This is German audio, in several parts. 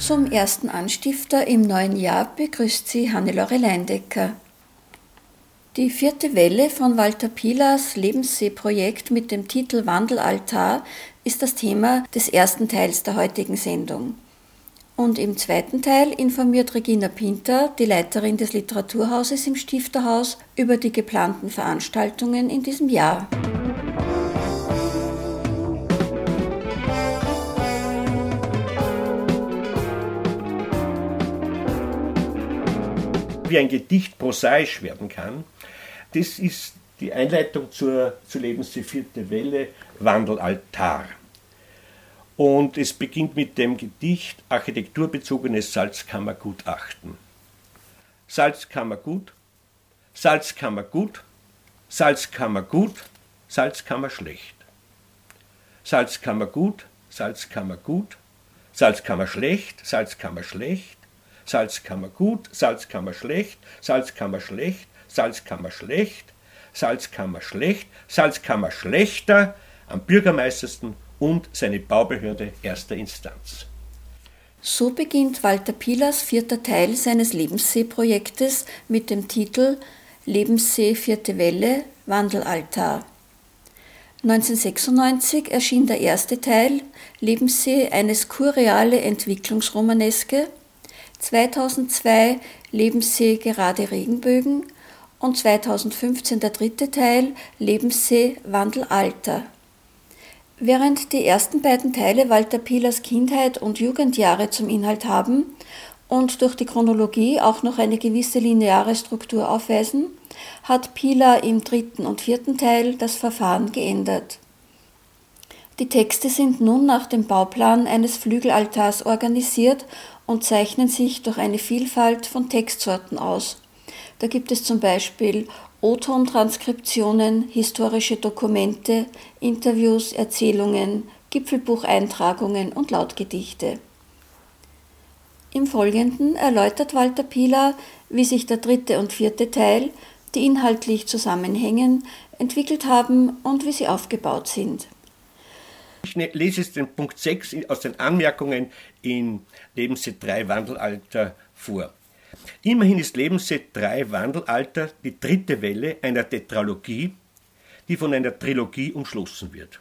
Zum ersten Anstifter im neuen Jahr begrüßt sie Hannelore Leindecker. Die vierte Welle von Walter Pilas Lebenssee-Projekt mit dem Titel Wandelaltar ist das Thema des ersten Teils der heutigen Sendung. Und im zweiten Teil informiert Regina Pinter, die Leiterin des Literaturhauses im Stifterhaus, über die geplanten Veranstaltungen in diesem Jahr. Wie ein Gedicht prosaisch werden kann, das ist die Einleitung zur, zur Lebenssee vierte Welle, Wandelaltar. Und es beginnt mit dem Gedicht Architekturbezogenes Salzkammergutachten. Salzkammergut, Salzkammergut, Salzkammergut, Salzkammer schlecht. Salzkammergut, Salzkammergut, Salzkammer schlecht, Salzkammer schlecht, Salzkammer gut, Salzkammer schlecht, Salzkammer schlecht, Salzkammer schlecht, Salzkammer schlecht, Salzkammer schlechter, am bürgermeistersten und seine Baubehörde erster Instanz. So beginnt Walter Pilas vierter Teil seines Lebenssee-Projektes mit dem Titel Lebenssee vierte Welle Wandelaltar. 1996 erschien der erste Teil Lebenssee eines kurreale Entwicklungsromaneske, 2002 Lebenssee gerade Regenbögen und 2015 der dritte Teil Lebenssee Wandelalter. Während die ersten beiden Teile Walter Pilas Kindheit und Jugendjahre zum Inhalt haben und durch die Chronologie auch noch eine gewisse lineare Struktur aufweisen, hat Pila im dritten und vierten Teil das Verfahren geändert. Die Texte sind nun nach dem Bauplan eines Flügelaltars organisiert und zeichnen sich durch eine Vielfalt von Textsorten aus. Da gibt es zum Beispiel O-Ton-Transkriptionen, historische Dokumente, Interviews, Erzählungen, Gipfelbucheintragungen und Lautgedichte. Im Folgenden erläutert Walter Pieler, wie sich der dritte und vierte Teil, die inhaltlich zusammenhängen, entwickelt haben und wie sie aufgebaut sind. Ich ne-, lese jetzt den Punkt 6 aus den Anmerkungen in Lebenssee 3 Wandelalter vor. Immerhin ist Lebenssee 3 Wandelalter die dritte Welle einer Tetralogie, die von einer Trilogie umschlossen wird.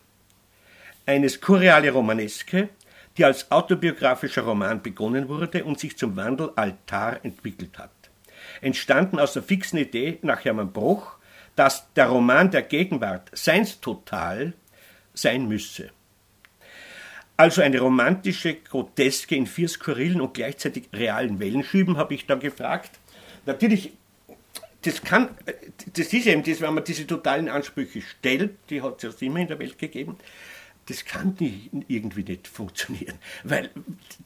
Eine skurreale Romaneske, die als autobiografischer Roman begonnen wurde und sich zum Wandelaltar entwickelt hat. Entstanden aus der fixen Idee nach Hermann Bruch, dass der Roman der Gegenwart seinstotal sein müsse. Also eine romantische Groteske in vier skurrilen und gleichzeitig realen Wellenschüben, habe ich da gefragt. Natürlich, das kann, das ist eben das, wenn man diese totalen Ansprüche stellt, die hat es ja immer in der Welt gegeben, das kann nicht, irgendwie nicht funktionieren, weil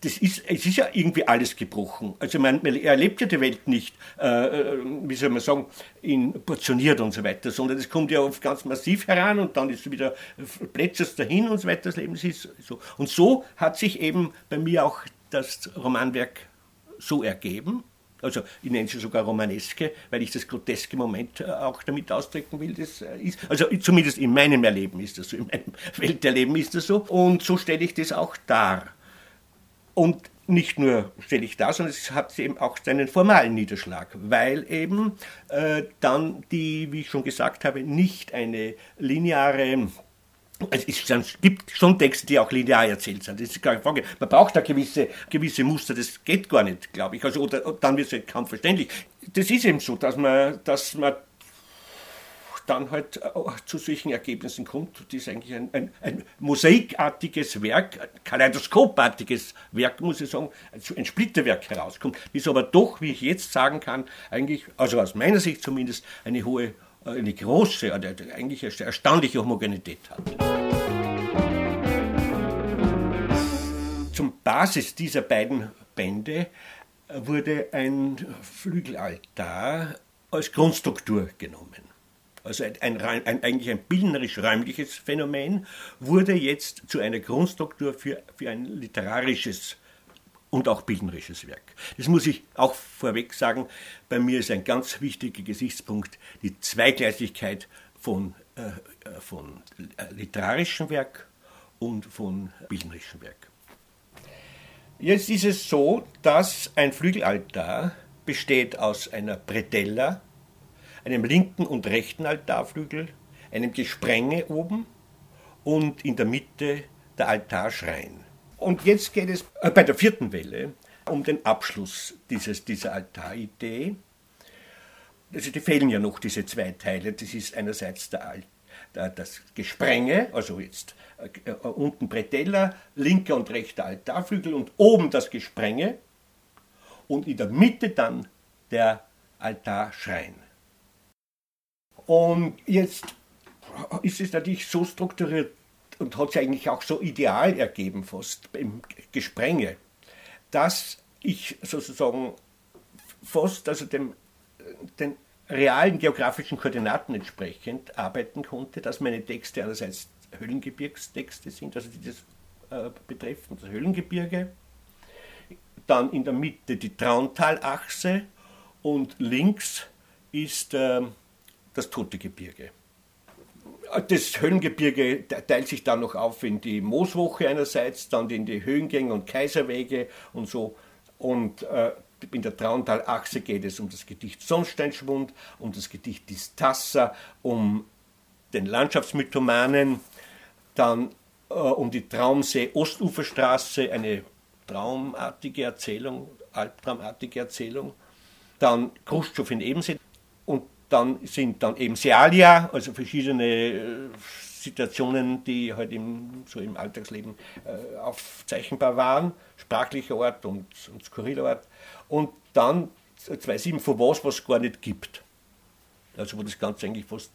das ist, es ist ja irgendwie alles gebrochen. Also man, man erlebt ja die Welt nicht, äh, äh, wie soll man sagen, in portioniert und so weiter, sondern es kommt ja oft ganz massiv heran und dann ist wieder plätschert dahin und so weiter, das Leben ist so. Und so hat sich eben bei mir auch das Romanwerk so ergeben also ich nenne sie sogar Romaneske, weil ich das groteske Moment äh, auch damit ausdrücken will. Das äh, ist, also zumindest in meinem Erleben ist das so, in meinem Welterleben ist das so. Und so stelle ich das auch dar. Und nicht nur stelle ich dar, sondern es hat eben auch seinen formalen Niederschlag, weil eben äh, dann die, wie ich schon gesagt habe, nicht eine lineare es, ist, es, gibt schon Texte, die auch linear erzählt sind. Das ist keine Frage. Man braucht da gewisse, gewisse Muster, das geht gar nicht, glaube ich. Also, oder, dann wird es halt kaum verständlich. Das ist eben so, dass man, dass man dann halt äh, zu solchen Ergebnissen kommt. Das ist eigentlich ein, ein, ein mosaikartiges Werk, ein kaleidoskopartiges Werk, muss ich sagen, ein Splitterwerk herauskommt, das aber doch, wie ich jetzt sagen kann, eigentlich, also aus meiner Sicht zumindest, eine hohe äh, eine große, äh, eigentlich eine erstaunliche Homogenität hat. Zum Basis dieser beiden Bände äh, wurde ein Flügelaltar als Grundstruktur genommen. Also ein, ein, ein, eigentlich ein bildnerisch-räumliches Phänomen wurde jetzt zu einer Grundstruktur für, für ein literarisches Phänomen und auch bildnerisches Werk. Das muss ich auch vorweg sagen. Bei mir ist ein ganz wichtiger Gesichtspunkt die Zweigleisigkeit von, äh, von literarischem Werk und von bildnerischem Werk. Jetzt ist es so, dass ein Flügelaltar besteht aus einer Bretella, einem linken und rechten Altarflügel, einem Gesprenge oben und in der Mitte der Altarschrein. Und jetzt geht es äh, bei der vierten Welle um den Abschluss dieses, dieser Altaridee. Also die fehlen ja noch diese zwei Teile. Das ist einerseits der Altar das Gesprenge, also jetzt äh, äh, unten Bretella, linker und rechter Altarflügel und oben das Gesprenge und in der Mitte dann der Altarschrein. Und jetzt ist es natürlich so strukturiert und hat sich eigentlich auch so ideal ergeben, fast im Gesprenge, dass ich sozusagen fast also dem, den realen geografischen Koordinaten entsprechend arbeiten konnte, dass meine Texte einerseits Höhlengebirgstexte sind, also die das äh, betreffen, das Höhlengebirge, dann in der Mitte die Trauntalachse und links ist äh, das Tote Gebirge. Das Höhlengebirge teilt sich dann noch auf in die Mooswoche einerseits, dann in die Höhengänge und Kaiserwege und so. Und äh, in der Trauntalachse geht es um das Gedicht Sonnsteinschwund, um das Gedicht Distassa, um den Landschaftsmythomanen, dann äh, um die Traumsee-Ostuferstraße, eine traumartige Erzählung, albtraumartige Erzählung, dann Khrushchev in Ebensee dann sind dann eben Sealia, also verschiedene äh, Situationen, die halt im, so im Alltagsleben äh, aufzeichnbar waren, sprachlicher Art und, und skurriler Art. Und dann 2.7 von was, was es gar nicht gibt. Also wo das Ganze eigentlich fast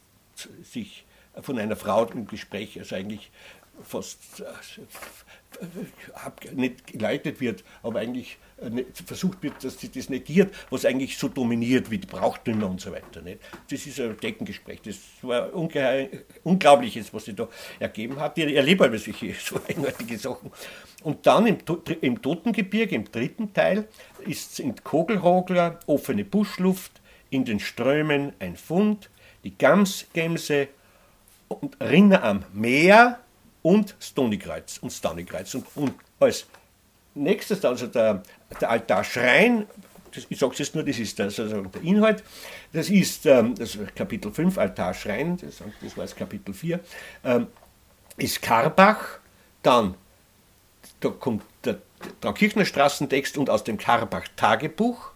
sich von einer Frau im Gespräch, also eigentlich fast äh, nicht geleitet wird, aber eigentlich äh, versucht wird, dass sie das negiert, was eigentlich so dominiert wie die Brauchtümer und so weiter. Nicht? Das ist ein Deckengespräch. Das war ungeheuer, Unglaubliches, was sie da ergeben hat. Ich erlebe aber solche so eigenartige Sachen. Und dann im, im Totengebirge, im dritten Teil, ist sind Kogelrogler, offene Buschluft, in den Strömen ein Fund, die Gamsgämse und Rinner am Meer und Stonykreuz und Stonykreuz. Und, und als nächstes, also der, der Altarschrein, das, ich sage es jetzt nur, das ist das, also der Inhalt, das ist ähm, das Kapitel 5, Altarschrein, das, das war das Kapitel 4, ähm, ist Karbach, dann da kommt der Traukirchner Straßentext und aus dem Karbach Tagebuch,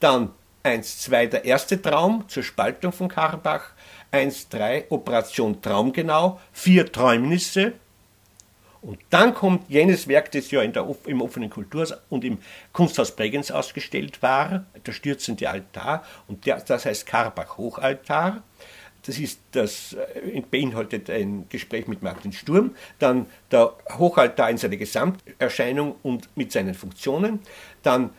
dann 1, 2 der erste Traum zur Spaltung von Karbach, 1, 3 Operation Traumgenau, 4 Träumnisse, und dann kommt jenes Werk, das ja der, im offenen Kulturhaus und im Kunsthaus Bregenz ausgestellt war, der stürzende Altar, und der, das heißt Karbach Hochaltar. Das, ist das äh, beinhaltet ein Gespräch mit Martin Sturm, dann der Hochaltar in seiner Gesamterscheinung und mit seinen Funktionen, dann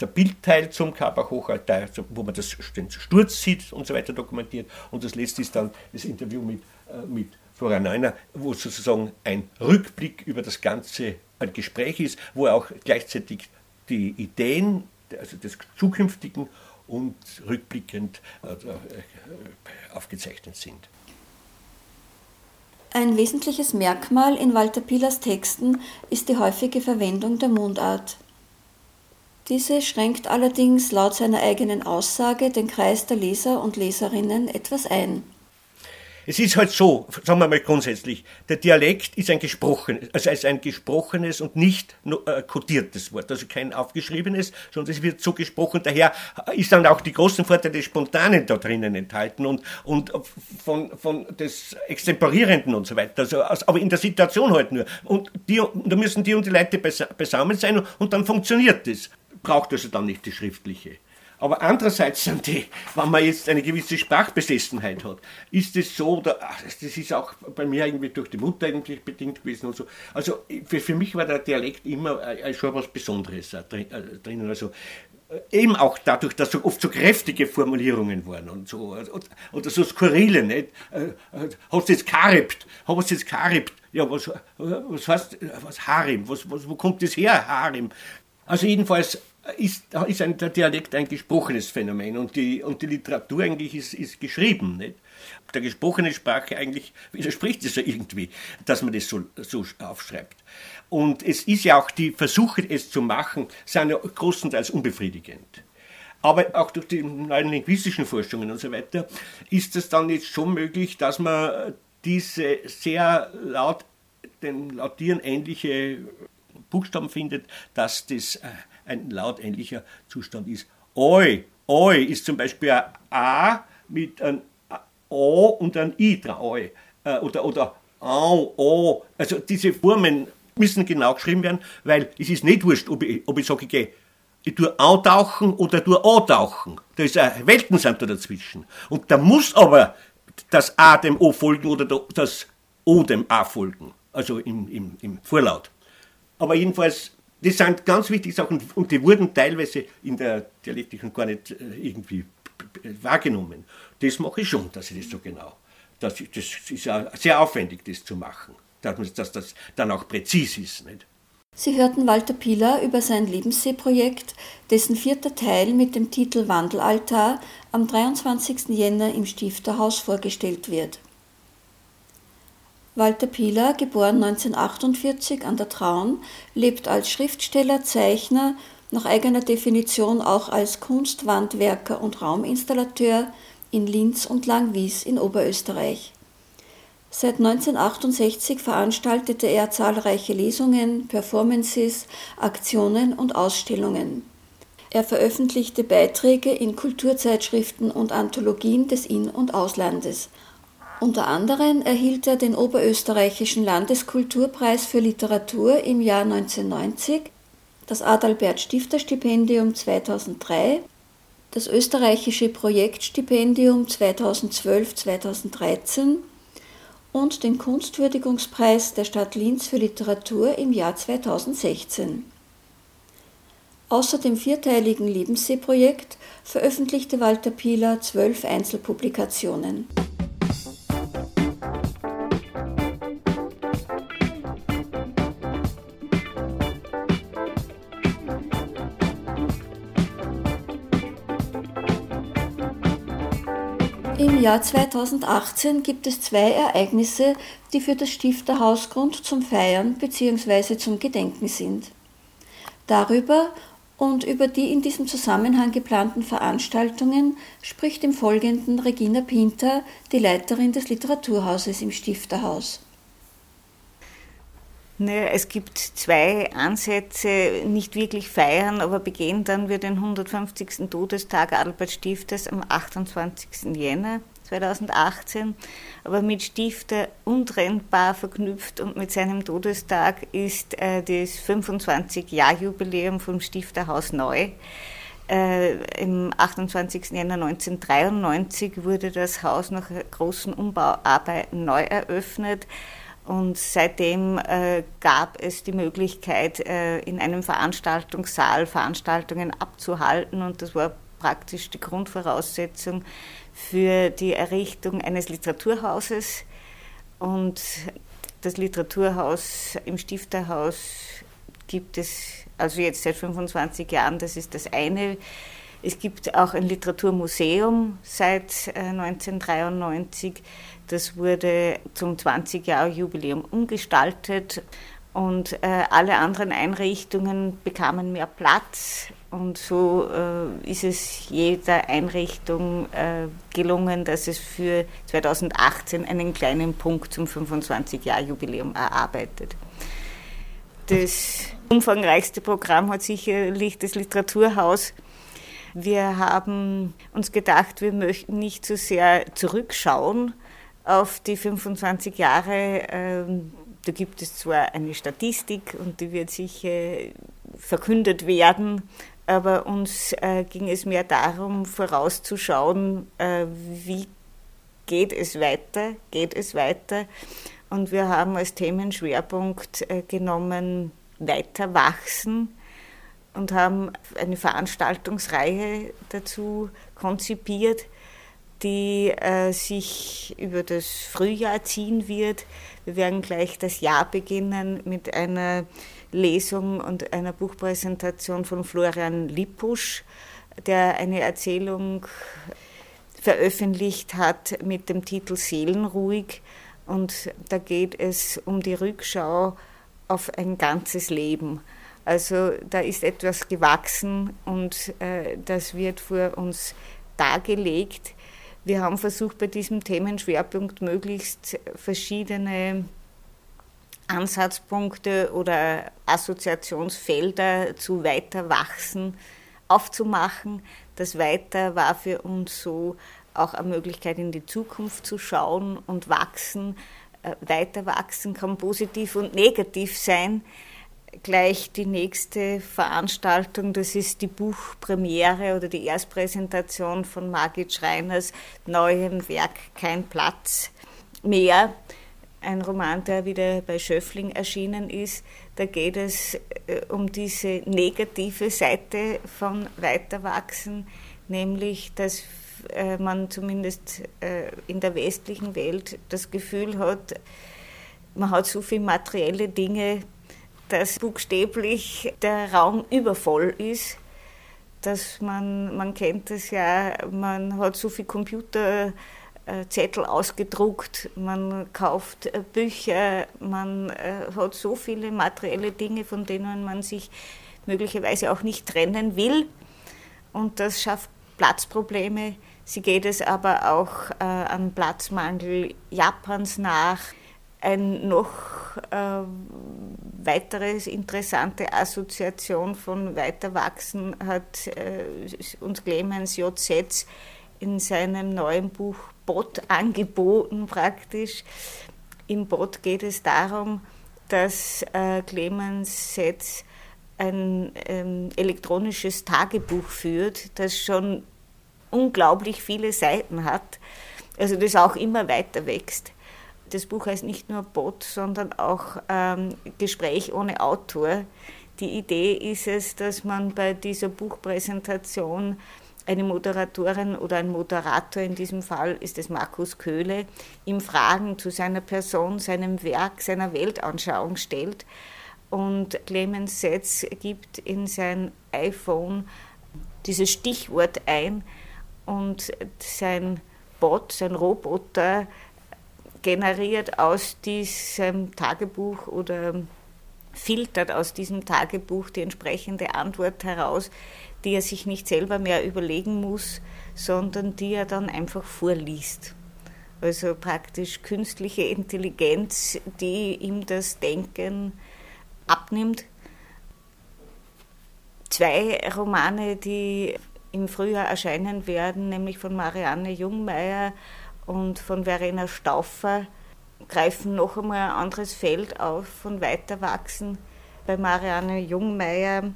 der Bildteil zum Karbach Hochaltar, wo man das, den Sturz sieht und so weiter dokumentiert. Und das letzte ist dann das Interview mit, äh, mit Florian Neuner, wo sozusagen ein Rückblick über das ganze ein Gespräch ist, wo auch gleichzeitig die Ideen also des Zukünftigen und rückblickend äh, aufgezeichnet sind. Ein wesentliches Merkmal in Walter Pilas Texten ist die häufige Verwendung der Mundart. Diese schränkt allerdings laut seiner eigenen Aussage den Kreis der Leser und Leserinnen etwas ein. Es ist halt so, sagen wir mal grundsätzlich, der Dialekt ist ein gesprochenes, also ist ein gesprochenes und nicht äh, kodiertes Wort, also kein aufgeschriebenes, sondern es wird so gesprochen. Daher ist dann auch die großen Vorteile des Spontanen da drinnen enthalten und, und von, von des Extemporierenden und so weiter. Also, aber in der Situation halt nur. Und die, da müssen die und die Leute beisammen sein und dann funktioniert das. Braucht also dann nicht die schriftliche. Aber andererseits sind die, wenn man jetzt eine gewisse Sprachbesessenheit hat, ist es so, da, das ist auch bei mir irgendwie durch die Mutter eigentlich bedingt gewesen und so. Also für, für mich war der Dialekt immer äh, schon was Besonderes äh, drinnen. Also eben auch dadurch, dass so oft so kräftige Formulierungen waren und so, oder so skurrile, nicht? Hast du jetzt karibt? Hast du jetzt karibt? Ja, was, was heißt, was Harim? Was, was, wo kommt das her, Harim? Also jedenfalls ist, ist ein, der Dialekt ein gesprochenes Phänomen und die, und die Literatur eigentlich ist, ist geschrieben. Nicht? Der gesprochenen Sprache eigentlich widerspricht es ja irgendwie, dass man das so, so aufschreibt. Und es ist ja auch die Versuche, es zu machen, sind ja großenteils unbefriedigend. Aber auch durch die neuen linguistischen Forschungen und so weiter ist es dann jetzt schon möglich, dass man diese sehr laut, den Lautieren ähnliche Buchstaben findet, dass das äh, ein lautähnlicher Zustand ist. Oi, Oi ist zum Beispiel ein A mit einem O und einem I dran. Oi. Äh, oder, oder Au, O. Also diese Formen müssen genau geschrieben werden, weil es ist nicht wurscht, ob ich, ob ich sage, ich gehe ich tue antauchen oder tue antauchen. Da ist ein Welten sind da dazwischen. Und da muss aber das A dem O folgen oder das O dem A folgen. Also im, im, im Vorlaut. Aber jedenfalls, das sind ganz wichtige Sachen und die wurden teilweise in der Dialektik gar nicht äh, irgendwie wahrgenommen. Das mache ich schon, dass ich das so genau. Das, das ist ja sehr aufwendig, das zu machen dass das dann auch präzis ist. Nicht? Sie hörten Walter Pieler über sein Lebenssee-Projekt, dessen vierter Teil mit dem Titel Wandelaltar am 23. Jänner im Stifterhaus vorgestellt wird. Walter Pieler, geboren 1948 an der Traun, lebt als Schriftsteller, Zeichner, nach eigener Definition auch als Kunstwandwerker und Rauminstallateur in Linz und Langwies in Oberösterreich. Seit 1968 veranstaltete er zahlreiche Lesungen, Performances, Aktionen und Ausstellungen. Er veröffentlichte Beiträge in Kulturzeitschriften und Anthologien des In- und Auslandes. Unter anderem erhielt er den Oberösterreichischen Landeskulturpreis für Literatur im Jahr 1990, das Adalbert Stifter Stipendium 2003, das österreichische Projektstipendium 2012-2013 und den Kunstwürdigungspreis der Stadt Linz für Literatur im Jahr 2016. Außer dem vierteiligen Lebenssee-Projekt veröffentlichte Walter Pieler zwölf Einzelpublikationen. Im Jahr 2018 gibt es zwei Ereignisse, die für das Stifterhaus Grund zum Feiern bzw. zum Gedenken sind. Darüber und über die in diesem Zusammenhang geplanten Veranstaltungen spricht im Folgenden Regina Pinter, die Leiterin des Literaturhauses im Stifterhaus. Naja, es gibt zwei Ansätze, nicht wirklich feiern, aber begehen dann wir den 150. Todestag Albert Stifters am 28. Jänner 2018. Aber mit Stifter untrennbar verknüpft und mit seinem Todestag ist äh, das 25-Jahr-Jubiläum vom Stifterhaus neu. Äh, Im 28. Jänner 1993 wurde das Haus nach großen Umbauarbeiten neu eröffnet. Und seitdem äh, gab es die Möglichkeit, äh, in einem Veranstaltungssaal Veranstaltungen abzuhalten. Und das war praktisch die Grundvoraussetzung für die Errichtung eines Literaturhauses. Und das Literaturhaus im Stifterhaus gibt es also jetzt seit 25 Jahren, das ist das eine. Es gibt auch ein Literaturmuseum seit 1993. Äh, das wurde zum 20-Jahre-Jubiläum umgestaltet und äh, alle anderen Einrichtungen bekamen mehr Platz. Und so äh, ist es jeder Einrichtung äh, gelungen, dass es für 2018 einen kleinen Punkt zum 25-Jahr-Jubiläum erarbeitet. Das umfangreichste Programm hat sicherlich das Literaturhaus wir haben uns gedacht, wir möchten nicht zu so sehr zurückschauen auf die 25 Jahre. Da gibt es zwar eine Statistik und die wird sicher verkündet werden, aber uns äh, ging es mehr darum, vorauszuschauen, äh, wie geht es weiter, geht es weiter. Und wir haben als Themenschwerpunkt äh, genommen, weiter wachsen und haben eine Veranstaltungsreihe dazu konzipiert, die äh, sich über das Frühjahr ziehen wird. Wir werden gleich das Jahr beginnen mit einer Lesung und einer Buchpräsentation von Florian Lippusch, der eine Erzählung veröffentlicht hat mit dem Titel Seelenruhig. Und da geht es um die Rückschau auf ein ganzes Leben. Also da ist etwas gewachsen und äh, das wird vor uns dargelegt. Wir haben versucht, bei diesem Themenschwerpunkt möglichst verschiedene Ansatzpunkte oder Assoziationsfelder zu Weiterwachsen aufzumachen. Das Weiter war für uns so auch eine Möglichkeit, in die Zukunft zu schauen und wachsen. Äh, weiter wachsen kann positiv und negativ sein. Gleich die nächste Veranstaltung, das ist die Buchpremiere oder die Erstpräsentation von Margit Schreiners neuem Werk Kein Platz mehr ein Roman, der wieder bei Schöffling erschienen ist. Da geht es äh, um diese negative Seite von Weiterwachsen, nämlich dass äh, man zumindest äh, in der westlichen Welt das Gefühl hat, man hat so viele materielle Dinge, dass buchstäblich der Raum übervoll ist, dass man, man kennt es ja, man hat so viel Computer äh, ausgedruckt, man kauft äh, Bücher, man äh, hat so viele materielle Dinge, von denen man sich möglicherweise auch nicht trennen will. Und das schafft Platzprobleme. Sie geht es aber auch äh, an Platzmangel Japans nach. Ein noch äh, weiteres interessante Assoziation von Weiterwachsen hat äh, uns Clemens J. Setz in seinem neuen Buch Bot angeboten praktisch. Im Bot geht es darum, dass äh, Clemens Setz ein ähm, elektronisches Tagebuch führt, das schon unglaublich viele Seiten hat, also das auch immer weiter wächst. Das Buch heißt nicht nur Bot, sondern auch ähm, Gespräch ohne Autor. Die Idee ist es, dass man bei dieser Buchpräsentation eine Moderatorin oder ein Moderator, in diesem Fall ist es Markus Köhle, ihm Fragen zu seiner Person, seinem Werk, seiner Weltanschauung stellt. Und Clemens Setz gibt in sein iPhone dieses Stichwort ein und sein Bot, sein Roboter generiert aus diesem Tagebuch oder filtert aus diesem Tagebuch die entsprechende Antwort heraus, die er sich nicht selber mehr überlegen muss, sondern die er dann einfach vorliest. Also praktisch künstliche Intelligenz, die ihm das Denken abnimmt. Zwei Romane, die im Frühjahr erscheinen werden, nämlich von Marianne Jungmeier und von Verena Stauffer, greifen noch einmal ein anderes Feld auf von Weiterwachsen. Bei Marianne Jungmeier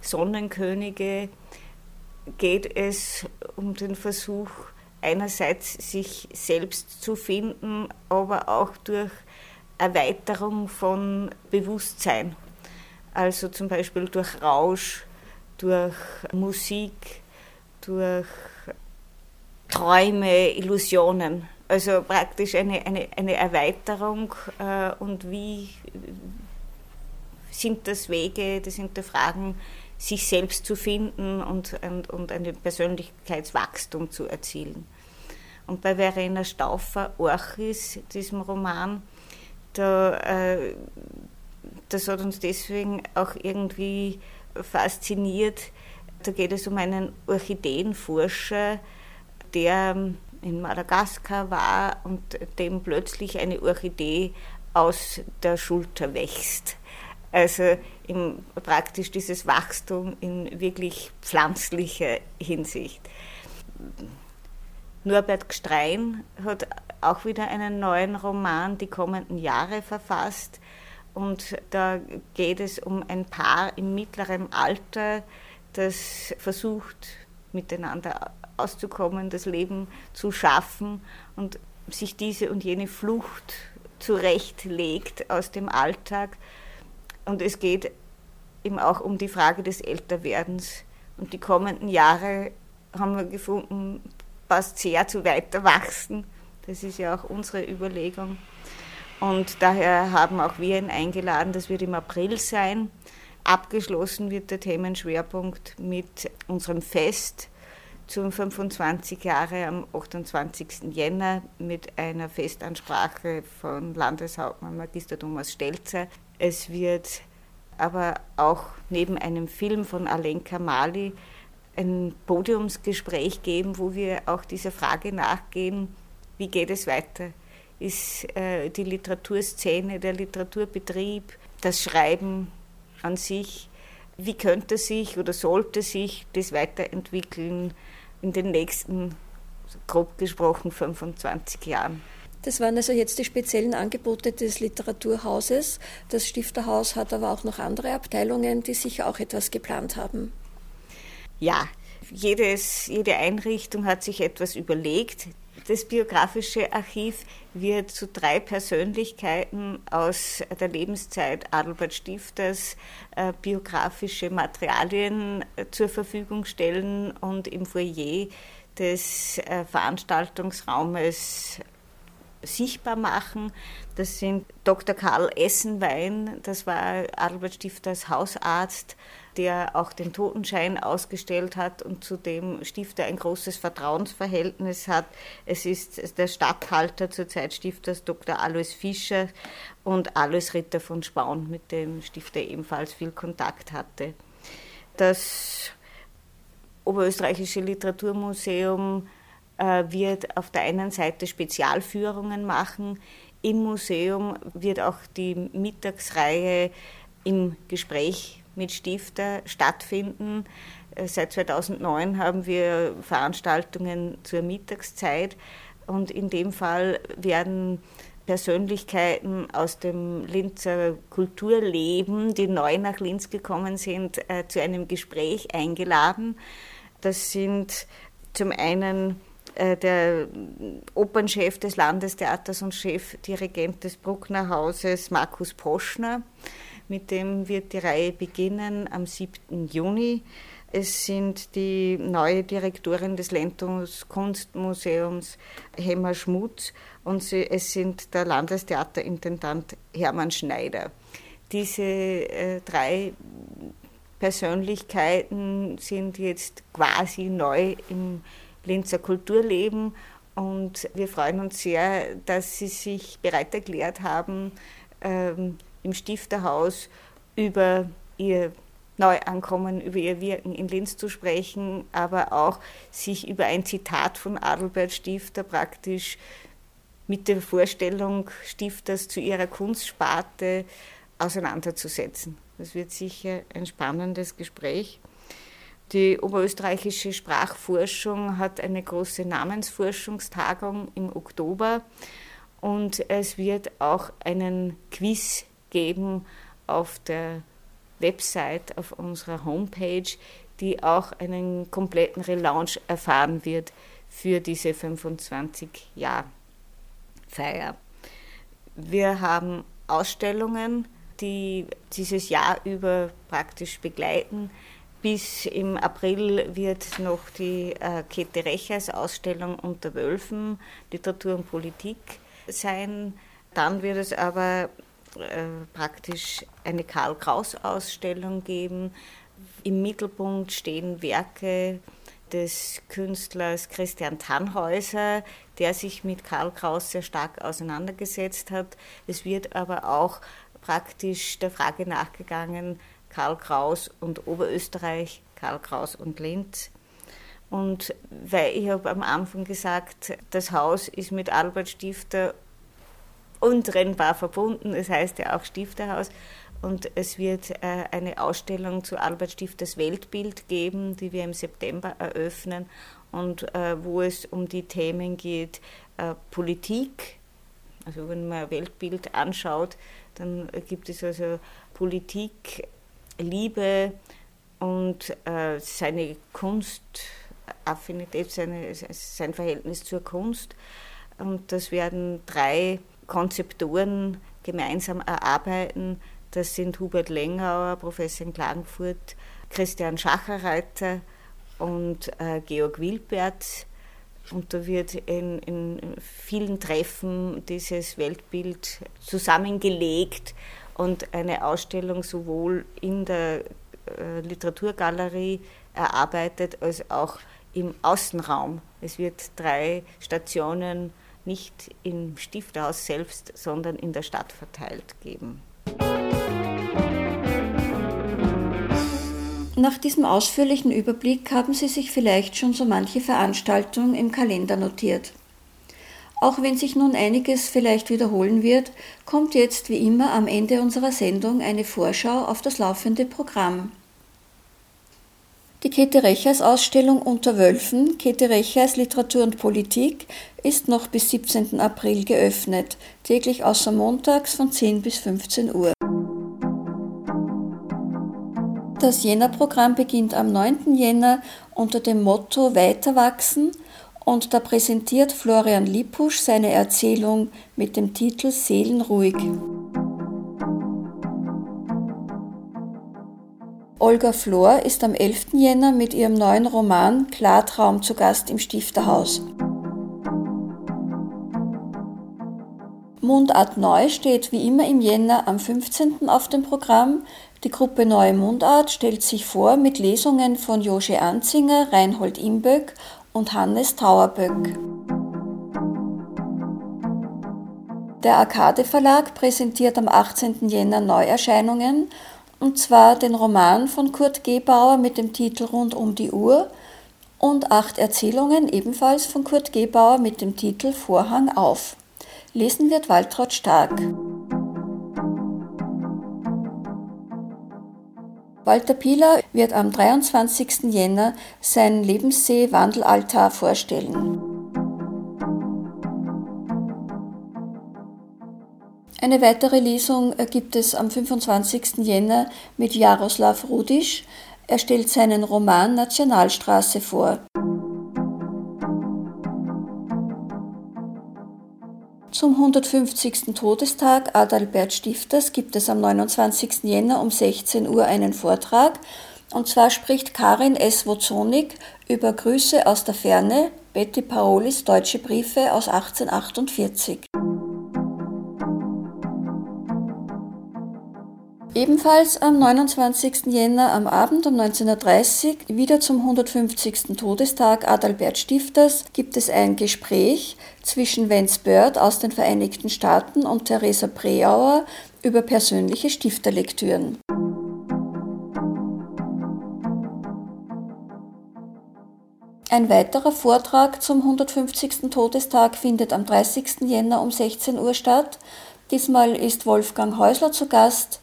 Sonnenkönige geht es um den Versuch, einerseits sich selbst zu finden, aber auch durch Erweiterung von Bewusstsein. Also zum Beispiel durch Rausch, durch Musik, durch Träume, Illusionen. Also praktisch eine, eine, eine Erweiterung äh, und wie sind das Wege des Hinterfragen sich selbst zu finden und, und, und ein Persönlichkeitswachstum zu erzielen. Und bei Verena Stauffer, Orchis, diesem Roman, da, äh, das hat uns deswegen auch irgendwie fasziniert. Da geht es um einen Orchideenforscher, der in Madagaskar war und dem plötzlich eine Orchidee aus der Schulter wächst. Also im, praktisch dieses Wachstum in wirklich pflanzlicher Hinsicht. Norbert Gstrein hat auch wieder einen neuen Roman die kommenden Jahre verfasst. Und da geht es um ein Paar im mittleren Alter, das versucht, miteinander auszukommen, das Leben zu schaffen und sich diese und jene Flucht zurechtlegt aus dem Alltag. Und es geht eben auch um die Frage des Älterwerdens. Und die kommenden Jahre haben wir gefunden, passt sehr zu Weiterwachsen. Das ist ja auch unsere Überlegung. Und daher haben auch wir ihn eingeladen, das wird im April sein. Abgeschlossen wird der Themenschwerpunkt mit unserem Fest zum 25 Jahre am 28. Jänner mit einer Festansprache von Landeshauptmann Magister Thomas Stelzer. Es wird aber auch neben einem Film von Alenka Mali ein Podiumsgespräch geben, wo wir auch dieser Frage nachgehen, wie geht es weiter? Ist äh, die Literaturszene, der Literaturbetrieb, das Schreiben an sich, wie könnte sich oder sollte sich das weiterentwickeln in den nächsten, grob gesprochen, 25 Jahren? Das waren also jetzt die speziellen Angebote des Literaturhauses. Das Stifterhaus hat aber auch noch andere Abteilungen, die sicher auch etwas geplant haben. Ja, jedes, jede Einrichtung hat sich etwas überlegt. Das biografische Archiv wird zu drei Persönlichkeiten aus der Lebenszeit Adelbert Stifters äh, biografische Materialien äh, zur Verfügung stellen und im Foyer des äh, Veranstaltungsraumes sichtbar machen. Das sind Dr. Karl Essenwein, das war Adelbert Stifters Hausarzt, der auch den Totenschein ausgestellt hat und zu dem Stifter ein großes Vertrauensverhältnis hat. Es ist der Statthalter zur Zeit Stifters Dr. Alois Fischer und Alois Ritter von Spaun, mit dem Stifter ebenfalls viel Kontakt hatte. Das Oberösterreichische Literaturmuseum äh, wird auf der einen Seite Spezialführungen machen. Im Museum wird auch die Mittagsreihe im Gespräch mit Stifter stattfinden. Äh, seit 2009 haben wir Veranstaltungen zur Mittagszeit und in dem Fall werden Persönlichkeiten aus dem Linzer Kulturleben, die neu nach Linz gekommen sind, äh, zu einem Gespräch eingeladen. Das sind zum einen äh, der Opernchef des Landestheaters und Chefdirigent des Bruckner Hauses, Markus Poschner. Mit dem wird die Reihe beginnen am 7. Juni. Es sind die neue Direktorin des Lentus Kunstmuseums, Hemmer Schmutz, und es sind der Landestheaterintendant Hermann Schneider. Diese äh, drei Persönlichkeiten sind jetzt quasi neu im Linzer Kulturleben und wir freuen uns sehr, dass Sie sich bereit erklärt haben, ähm, im Stifterhaus über ihr Neuankommen, über ihr Wirken in Linz zu sprechen, aber auch sich über ein Zitat von Adelbert Stifter praktisch mit der Vorstellung Stifters zu ihrer Kunstsparte auseinanderzusetzen. Das wird sicher ein spannendes Gespräch. Die oberösterreichische Sprachforschung hat eine große Namensforschungstagung im Oktober und es wird auch einen Quiz geben auf der Website, auf unserer Homepage, die auch einen kompletten Relaunch erfahren wird für diese 25 Jahr Feier. Wir haben Ausstellungen, die dieses Jahr über praktisch begleiten. Bis im April wird noch die äh, Käthe Rechers Ausstellung unter Wölfen, Literatur und Politik sein. Dann wird es aber praktisch eine Karl Kraus Ausstellung geben. Im Mittelpunkt stehen Werke des Künstlers Christian Tannhäuser, der sich mit Karl Kraus sehr stark auseinandergesetzt hat. Es wird aber auch praktisch der Frage nachgegangen, Karl Kraus und Oberösterreich, Karl Kraus und Linz. Und weil ich habe am Anfang gesagt, das Haus ist mit Albert Stifter untrennbar verbunden. Es heißt ja auch Stifterhaus. Und es wird äh, eine Ausstellung zu Albert Stifters Weltbild geben, die wir im September eröffnen und äh, wo es um die Themen geht, äh, Politik. Also wenn man Weltbild anschaut, dann gibt es also Politik, Liebe, und äh, seine Kunstaffinität, seine, sein Verhältnis zur Kunst. Und das werden drei Konzeptoren gemeinsam erarbeiten. Das sind Hubert Lengauer, Professor in Klagenfurt, Christian Schacherreiter und äh, Georg Wilpert. Und da wird in, in, vielen Treffen dieses Weltbild zusammengelegt und eine Ausstellung sowohl in der äh, Literaturgalerie erarbeitet als auch im Außenraum. Es wird drei Stationen nicht im Stifterhaus selbst, sondern in der Stadt verteilt geben. Nach diesem ausführlichen Überblick haben Sie sich vielleicht schon so manche Veranstaltung im Kalender notiert. Auch wenn sich nun einiges vielleicht wiederholen wird, kommt jetzt wie immer am Ende unserer Sendung eine Vorschau auf das laufende Programm. Die Käthe Rechers Ausstellung Unter Wölfen, Käthe Rechers Literatur und Politik, ist noch bis 17. April geöffnet, täglich außer montags von 10 bis 15 Uhr. Das Jänner-Programm beginnt am 9. Jänner unter dem Motto Weiterwachsen und da präsentiert Florian Lipusch seine Erzählung mit dem Titel Seelenruhig. Olga Flor ist am 11. Jänner mit ihrem neuen Roman Klartraum zu Gast im Stifterhaus. Mundart Neu steht wie immer im Jänner am 15. auf dem Programm. Die Gruppe Neue Mundart stellt sich vor mit Lesungen von Josche Anzinger, Reinhold Imböck und Hannes Tauerböck. Der Arcade Verlag präsentiert am 18. Jänner Neuerscheinungen, und zwar den Roman von Kurt Gebauer mit dem Titel Rund um die Uhr und acht Erzählungen ebenfalls von Kurt Gebauer mit dem Titel Vorhang auf. Lesen wird Waltraud Stark. Walter Pieler wird am 23. Jänner sein Lebenssee-Wandelaltar vorstellen. Eine weitere Lesung gibt es am 25. Jänner mit Jaroslav Rudisch. Er stellt seinen Roman Nationalstraße vor. Zum 150. Todestag Adalbert Stifters gibt es am 29. Jänner um 16 Uhr einen Vortrag. Und zwar spricht Karin S. Wozonik über Grüße aus der Ferne, Betty Parolis Deutsche Briefe aus 1848. Ebenfalls am 29. Jänner am Abend um 19.30 Uhr, wieder zum 150. Todestag Adalbert Stifters, gibt es ein Gespräch zwischen Vance Bird aus den Vereinigten Staaten und Theresa Preauer über persönliche Stifterlektüren. Ein weiterer Vortrag zum 150. Todestag findet am 30. Jänner um 16 Uhr statt. Diesmal ist Wolfgang Häusler zu Gast,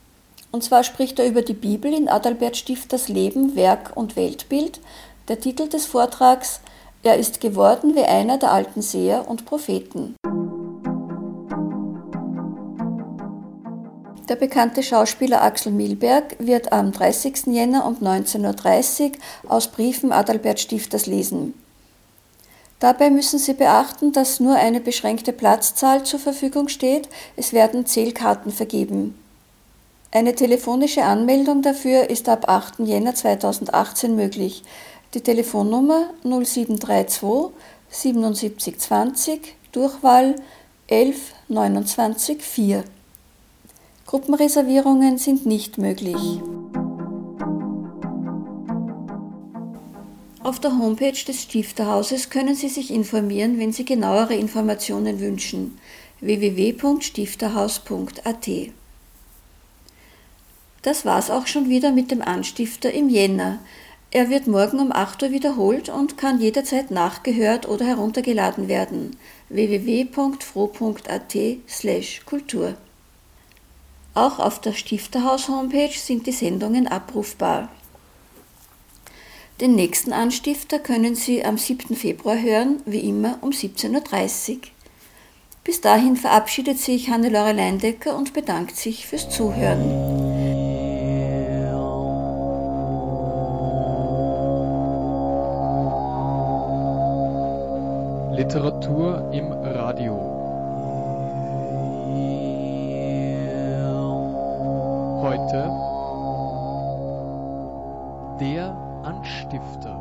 und zwar spricht er über die Bibel in Adalbert Stifters Leben, Werk und Weltbild. Der Titel des Vortrags Er ist geworden wie einer der alten Seher und Propheten. Der bekannte Schauspieler Axel Milberg wird am 30. Jänner um 19.30 Uhr aus Briefen Adalbert Stifters lesen. Dabei müssen Sie beachten, dass nur eine beschränkte Platzzahl zur Verfügung steht. Es werden Zählkarten vergeben. Eine telefonische Anmeldung dafür ist ab 8. Jänner 2018 möglich. Die Telefonnummer 0732 77 20 Durchwahl 11 29 4. Gruppenreservierungen sind nicht möglich. Auf der Homepage des Stifterhauses können Sie sich informieren, wenn Sie genauere Informationen wünschen. www.stifterhaus.at das war's auch schon wieder mit dem Anstifter im Jänner. Er wird morgen um 8 Uhr wiederholt und kann jederzeit nachgehört oder heruntergeladen werden. www.fro.at Kultur. Auch auf der Stifterhaus-Homepage sind die Sendungen abrufbar. Den nächsten Anstifter können Sie am 7. Februar hören, wie immer um 17.30 Uhr. Bis dahin verabschiedet sich Hannelore Leindecker und bedankt sich fürs Zuhören. Literatur im Radio. Heute der Anstifter.